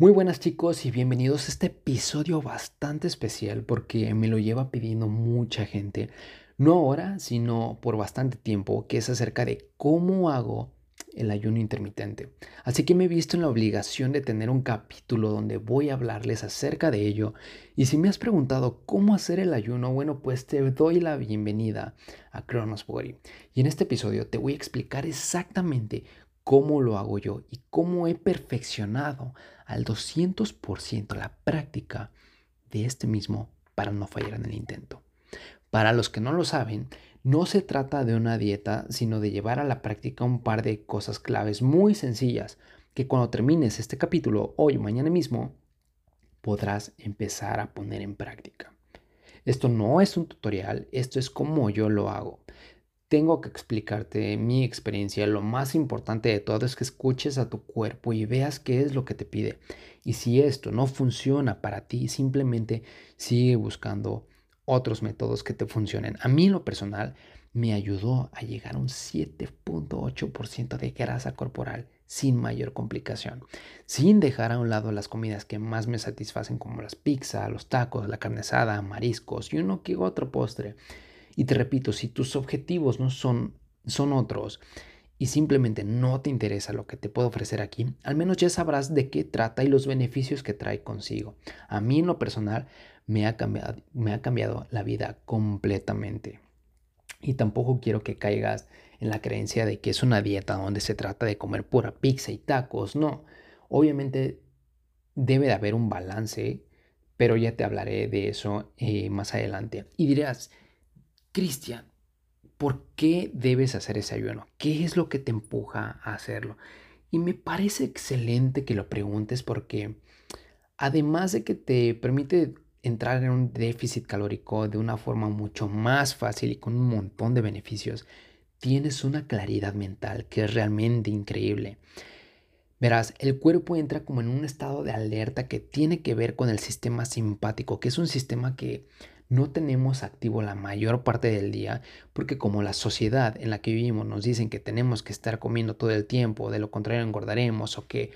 Muy buenas chicos y bienvenidos a este episodio bastante especial porque me lo lleva pidiendo mucha gente, no ahora, sino por bastante tiempo, que es acerca de cómo hago el ayuno intermitente. Así que me he visto en la obligación de tener un capítulo donde voy a hablarles acerca de ello. Y si me has preguntado cómo hacer el ayuno, bueno, pues te doy la bienvenida a Kronos Body. Y en este episodio te voy a explicar exactamente cómo lo hago yo y cómo he perfeccionado al 200% la práctica de este mismo para no fallar en el intento. Para los que no lo saben, no se trata de una dieta, sino de llevar a la práctica un par de cosas claves muy sencillas que cuando termines este capítulo, hoy o mañana mismo, podrás empezar a poner en práctica. Esto no es un tutorial, esto es como yo lo hago tengo que explicarte mi experiencia. Lo más importante de todo es que escuches a tu cuerpo y veas qué es lo que te pide. Y si esto no funciona para ti, simplemente sigue buscando otros métodos que te funcionen. A mí lo personal me ayudó a llegar a un 7.8% de grasa corporal sin mayor complicación, sin dejar a un lado las comidas que más me satisfacen como las pizzas, los tacos, la carne asada, mariscos y uno que otro postre. Y te repito, si tus objetivos no son, son otros y simplemente no te interesa lo que te puedo ofrecer aquí, al menos ya sabrás de qué trata y los beneficios que trae consigo. A mí en lo personal me ha cambiado, me ha cambiado la vida completamente. Y tampoco quiero que caigas en la creencia de que es una dieta donde se trata de comer pura pizza y tacos. No, obviamente debe de haber un balance, pero ya te hablaré de eso eh, más adelante. Y dirás, Cristian, ¿por qué debes hacer ese ayuno? ¿Qué es lo que te empuja a hacerlo? Y me parece excelente que lo preguntes porque además de que te permite entrar en un déficit calórico de una forma mucho más fácil y con un montón de beneficios, tienes una claridad mental que es realmente increíble. Verás, el cuerpo entra como en un estado de alerta que tiene que ver con el sistema simpático, que es un sistema que no tenemos activo la mayor parte del día porque como la sociedad en la que vivimos nos dicen que tenemos que estar comiendo todo el tiempo, de lo contrario engordaremos o que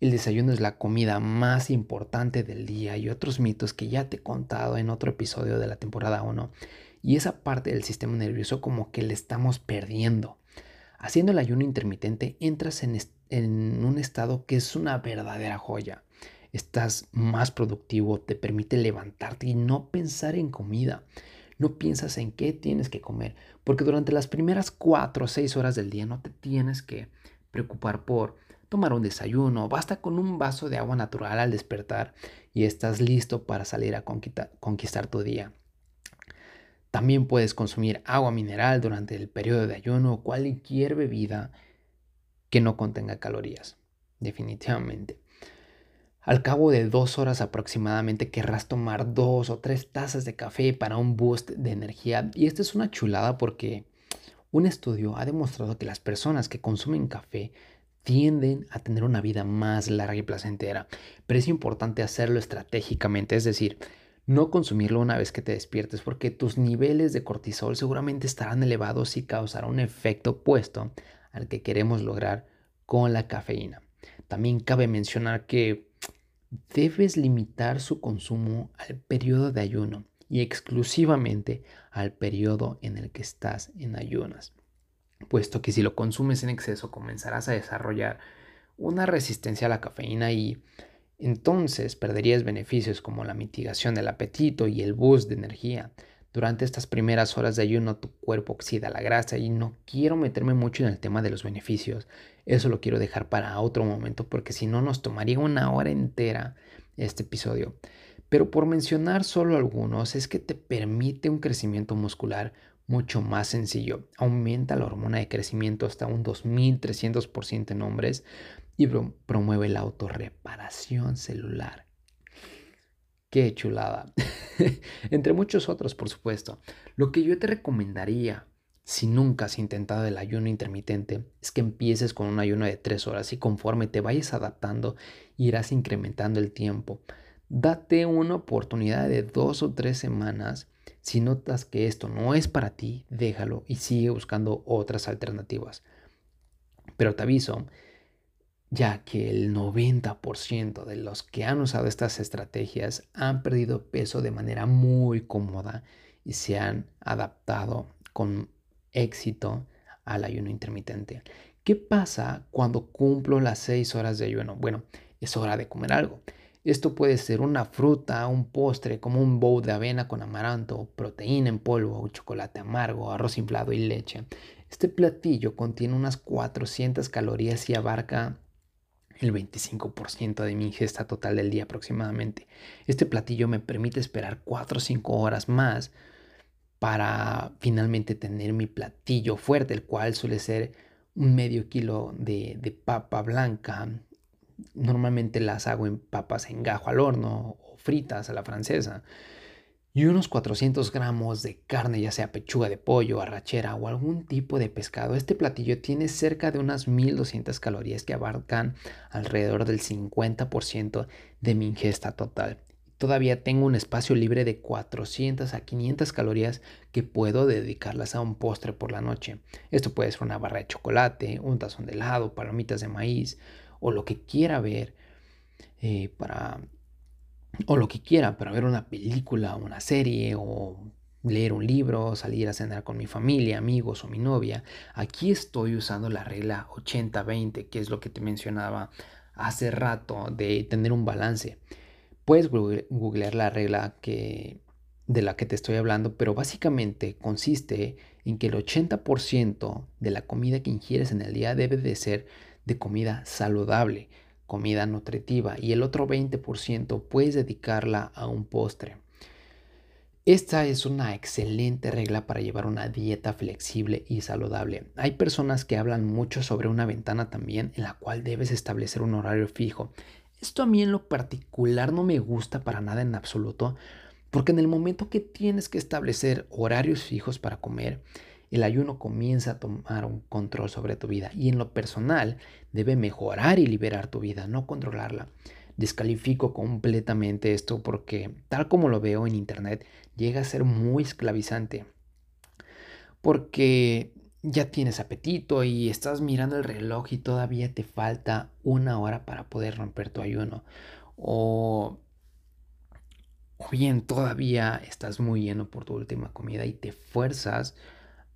el desayuno es la comida más importante del día y otros mitos que ya te he contado en otro episodio de la temporada 1 y esa parte del sistema nervioso como que le estamos perdiendo. Haciendo el ayuno intermitente entras en, en un estado que es una verdadera joya estás más productivo, te permite levantarte y no pensar en comida. No piensas en qué tienes que comer, porque durante las primeras 4 o 6 horas del día no te tienes que preocupar por tomar un desayuno, basta con un vaso de agua natural al despertar y estás listo para salir a conquistar tu día. También puedes consumir agua mineral durante el periodo de ayuno o cualquier bebida que no contenga calorías, definitivamente. Al cabo de dos horas aproximadamente querrás tomar dos o tres tazas de café para un boost de energía. Y esta es una chulada porque un estudio ha demostrado que las personas que consumen café tienden a tener una vida más larga y placentera. Pero es importante hacerlo estratégicamente, es decir, no consumirlo una vez que te despiertes porque tus niveles de cortisol seguramente estarán elevados y causará un efecto opuesto al que queremos lograr con la cafeína. También cabe mencionar que debes limitar su consumo al periodo de ayuno y exclusivamente al periodo en el que estás en ayunas, puesto que si lo consumes en exceso comenzarás a desarrollar una resistencia a la cafeína y entonces perderías beneficios como la mitigación del apetito y el boost de energía. Durante estas primeras horas de ayuno tu cuerpo oxida la grasa y no quiero meterme mucho en el tema de los beneficios. Eso lo quiero dejar para otro momento porque si no nos tomaría una hora entera este episodio. Pero por mencionar solo algunos es que te permite un crecimiento muscular mucho más sencillo. Aumenta la hormona de crecimiento hasta un 2300% en hombres y promueve la autorreparación celular Qué chulada. Entre muchos otros, por supuesto. Lo que yo te recomendaría, si nunca has intentado el ayuno intermitente, es que empieces con un ayuno de tres horas y conforme te vayas adaptando, irás incrementando el tiempo. Date una oportunidad de dos o tres semanas. Si notas que esto no es para ti, déjalo y sigue buscando otras alternativas. Pero te aviso ya que el 90% de los que han usado estas estrategias han perdido peso de manera muy cómoda y se han adaptado con éxito al ayuno intermitente. ¿Qué pasa cuando cumplo las 6 horas de ayuno? Bueno, es hora de comer algo. Esto puede ser una fruta, un postre como un bowl de avena con amaranto, proteína en polvo, chocolate amargo, arroz inflado y leche. Este platillo contiene unas 400 calorías y abarca el 25% de mi ingesta total del día aproximadamente. Este platillo me permite esperar 4 o 5 horas más para finalmente tener mi platillo fuerte, el cual suele ser un medio kilo de, de papa blanca. Normalmente las hago en papas en gajo al horno o fritas a la francesa y unos 400 gramos de carne, ya sea pechuga de pollo, arrachera o algún tipo de pescado. Este platillo tiene cerca de unas 1200 calorías que abarcan alrededor del 50% de mi ingesta total. Todavía tengo un espacio libre de 400 a 500 calorías que puedo dedicarlas a un postre por la noche. Esto puede ser una barra de chocolate, un tazón de helado, palomitas de maíz o lo que quiera ver eh, para o lo que quiera, para ver una película, una serie o leer un libro, salir a cenar con mi familia, amigos o mi novia. Aquí estoy usando la regla 80-20, que es lo que te mencionaba hace rato de tener un balance. Puedes googlear la regla que, de la que te estoy hablando, pero básicamente consiste en que el 80% de la comida que ingieres en el día debe de ser de comida saludable comida nutritiva y el otro 20% puedes dedicarla a un postre. Esta es una excelente regla para llevar una dieta flexible y saludable. Hay personas que hablan mucho sobre una ventana también en la cual debes establecer un horario fijo. Esto a mí en lo particular no me gusta para nada en absoluto, porque en el momento que tienes que establecer horarios fijos para comer, el ayuno comienza a tomar un control sobre tu vida y en lo personal debe mejorar y liberar tu vida, no controlarla. Descalifico completamente esto porque tal como lo veo en internet llega a ser muy esclavizante. Porque ya tienes apetito y estás mirando el reloj y todavía te falta una hora para poder romper tu ayuno. O, bien todavía estás muy lleno por tu última comida y te fuerzas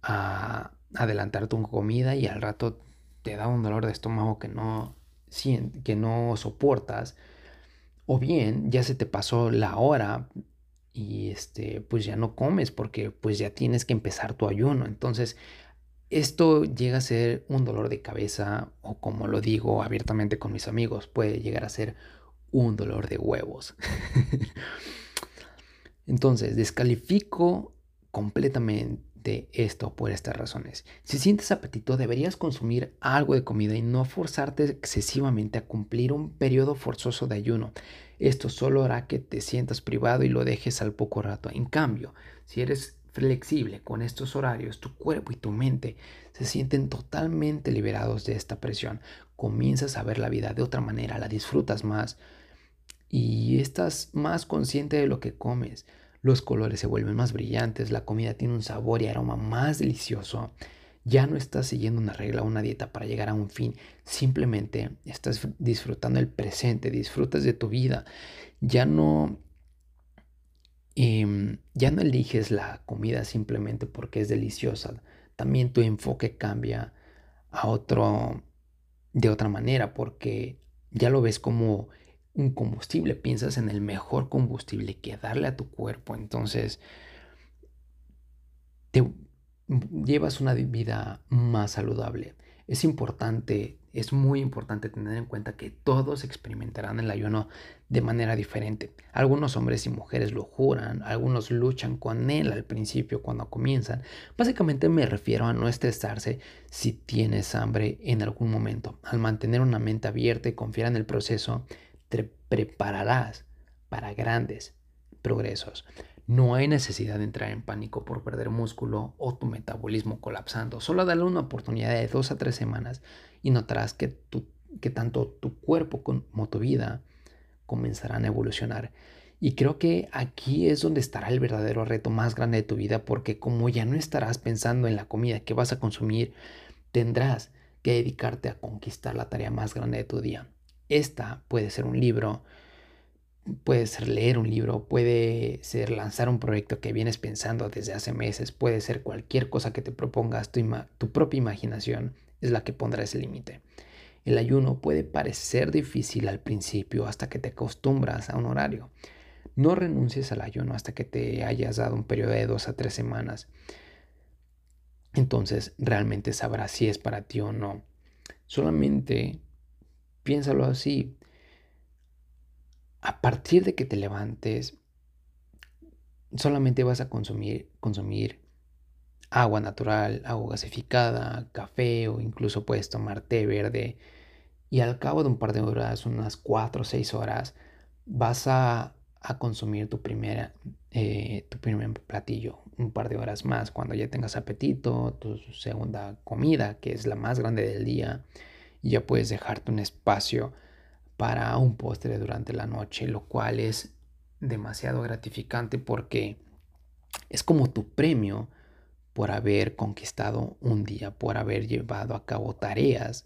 a adelantar tu comida y al rato te da un dolor de estómago que no, que no soportas. O bien ya se te pasó la hora y este, pues ya no comes porque pues ya tienes que empezar tu ayuno. Entonces, esto llega a ser un dolor de cabeza o como lo digo abiertamente con mis amigos, puede llegar a ser un dolor de huevos. Entonces, descalifico completamente esto por estas razones. Si sientes apetito, deberías consumir algo de comida y no forzarte excesivamente a cumplir un periodo forzoso de ayuno. Esto solo hará que te sientas privado y lo dejes al poco rato. En cambio, si eres flexible con estos horarios, tu cuerpo y tu mente se sienten totalmente liberados de esta presión. Comienzas a ver la vida de otra manera, la disfrutas más y estás más consciente de lo que comes los colores se vuelven más brillantes, la comida tiene un sabor y aroma más delicioso. Ya no estás siguiendo una regla o una dieta para llegar a un fin, simplemente estás disfrutando el presente, disfrutas de tu vida. Ya no, em, ya no eliges la comida simplemente porque es deliciosa. También tu enfoque cambia a otro, de otra manera, porque ya lo ves como un combustible, piensas en el mejor combustible que darle a tu cuerpo, entonces te llevas una vida más saludable. Es importante, es muy importante tener en cuenta que todos experimentarán el ayuno de manera diferente. Algunos hombres y mujeres lo juran, algunos luchan con él al principio cuando comienzan. Básicamente me refiero a no estresarse si tienes hambre en algún momento. Al mantener una mente abierta y confiar en el proceso, te prepararás para grandes progresos. No hay necesidad de entrar en pánico por perder músculo o tu metabolismo colapsando. Solo dale una oportunidad de dos a tres semanas y notarás que, que tanto tu cuerpo como tu vida comenzarán a evolucionar. Y creo que aquí es donde estará el verdadero reto más grande de tu vida porque como ya no estarás pensando en la comida que vas a consumir, tendrás que dedicarte a conquistar la tarea más grande de tu día. Esta puede ser un libro, puede ser leer un libro, puede ser lanzar un proyecto que vienes pensando desde hace meses, puede ser cualquier cosa que te propongas, tu, tu propia imaginación es la que pondrá ese límite. El ayuno puede parecer difícil al principio hasta que te acostumbras a un horario. No renuncies al ayuno hasta que te hayas dado un periodo de dos a tres semanas. Entonces realmente sabrás si es para ti o no. Solamente piénsalo así. A partir de que te levantes, solamente vas a consumir, agua natural, agua gasificada, café o incluso puedes tomar té verde. Y al cabo de un par de horas, unas 4 o 6 horas, vas a, consumir tu, primera, eh, tu primer platillo. Un par de horas más cuando ya tengas apetito, tu segunda comida, que es la más grande del día. Y ya puedes dejarte un espacio para un postre durante la noche, lo cual es demasiado gratificante porque es como tu premio por haber conquistado un día, por haber llevado a cabo tareas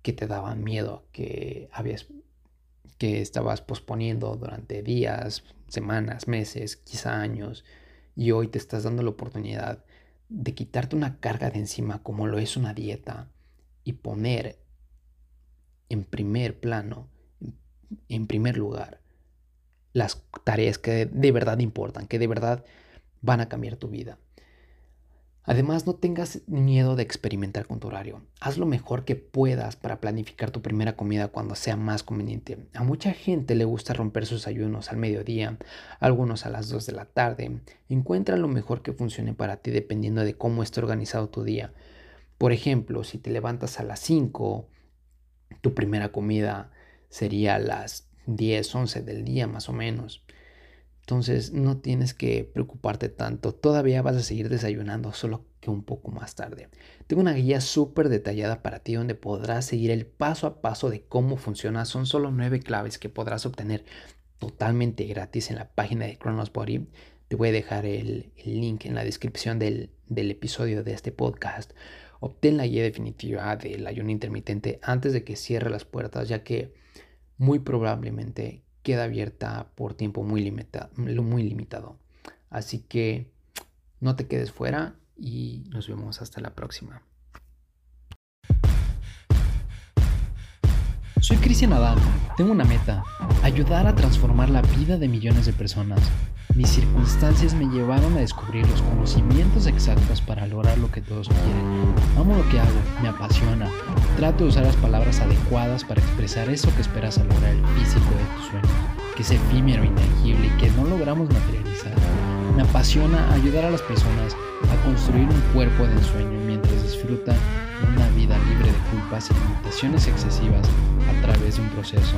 que te daban miedo, que habías que estabas posponiendo durante días, semanas, meses, quizá años, y hoy te estás dando la oportunidad de quitarte una carga de encima como lo es una dieta y poner en primer plano, en primer lugar, las tareas que de verdad importan, que de verdad van a cambiar tu vida. Además, no tengas miedo de experimentar con tu horario. Haz lo mejor que puedas para planificar tu primera comida cuando sea más conveniente. A mucha gente le gusta romper sus ayunos al mediodía, algunos a las 2 de la tarde. Encuentra lo mejor que funcione para ti dependiendo de cómo esté organizado tu día. Por ejemplo, si te levantas a las 5, tu primera comida sería a las 10, 11 del día más o menos. Entonces no tienes que preocuparte tanto. Todavía vas a seguir desayunando, solo que un poco más tarde. Tengo una guía súper detallada para ti donde podrás seguir el paso a paso de cómo funciona. Son solo nueve claves que podrás obtener totalmente gratis en la página de Chronos Body. Te voy a dejar el, link en la descripción del, del episodio de este podcast. Obtén la guía definitiva del ayuno intermitente antes de que cierre las puertas, ya que muy probablemente queda abierta por tiempo muy, muy limitado. Así que no te quedes fuera y nos vemos hasta la próxima. Soy Cristian Adán. Tengo una meta, ayudar a transformar la vida de millones de personas. Mis circunstancias me llevaron a descubrir los conocimientos exactos para lograr lo que todos quieren. Amo lo que hago, me apasiona. Trato de usar las palabras adecuadas para expresar eso que esperas al lograr el físico de tus sueños, que es efímero, intangible y que no logramos materializar. Me apasiona ayudar a las personas a construir un cuerpo de ensueño mientras disfrutan una vida libre de culpas y limitaciones excesivas a través de un proceso.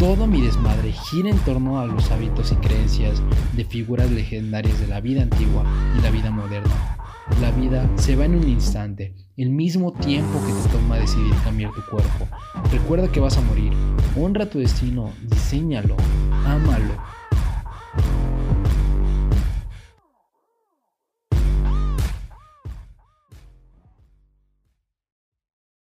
Todo mi desmadre gira en torno a los hábitos y creencias de figuras legendarias de la vida antigua y la vida moderna. La vida se va en un instante, el mismo tiempo que te toma decidir cambiar tu cuerpo. Recuerda que vas a morir. Honra tu destino, diseñalo, ámalo